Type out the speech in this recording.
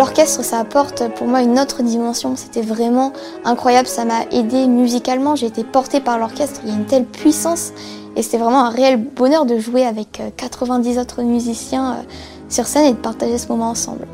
L'orchestre, ça apporte pour moi une autre dimension. C'était vraiment incroyable. Ça m'a aidé musicalement. J'ai été portée par l'orchestre. Il y a une telle puissance. Et c'était vraiment un réel bonheur de jouer avec euh, 90 autres musiciens euh, sur scène et de partager ce moment ensemble.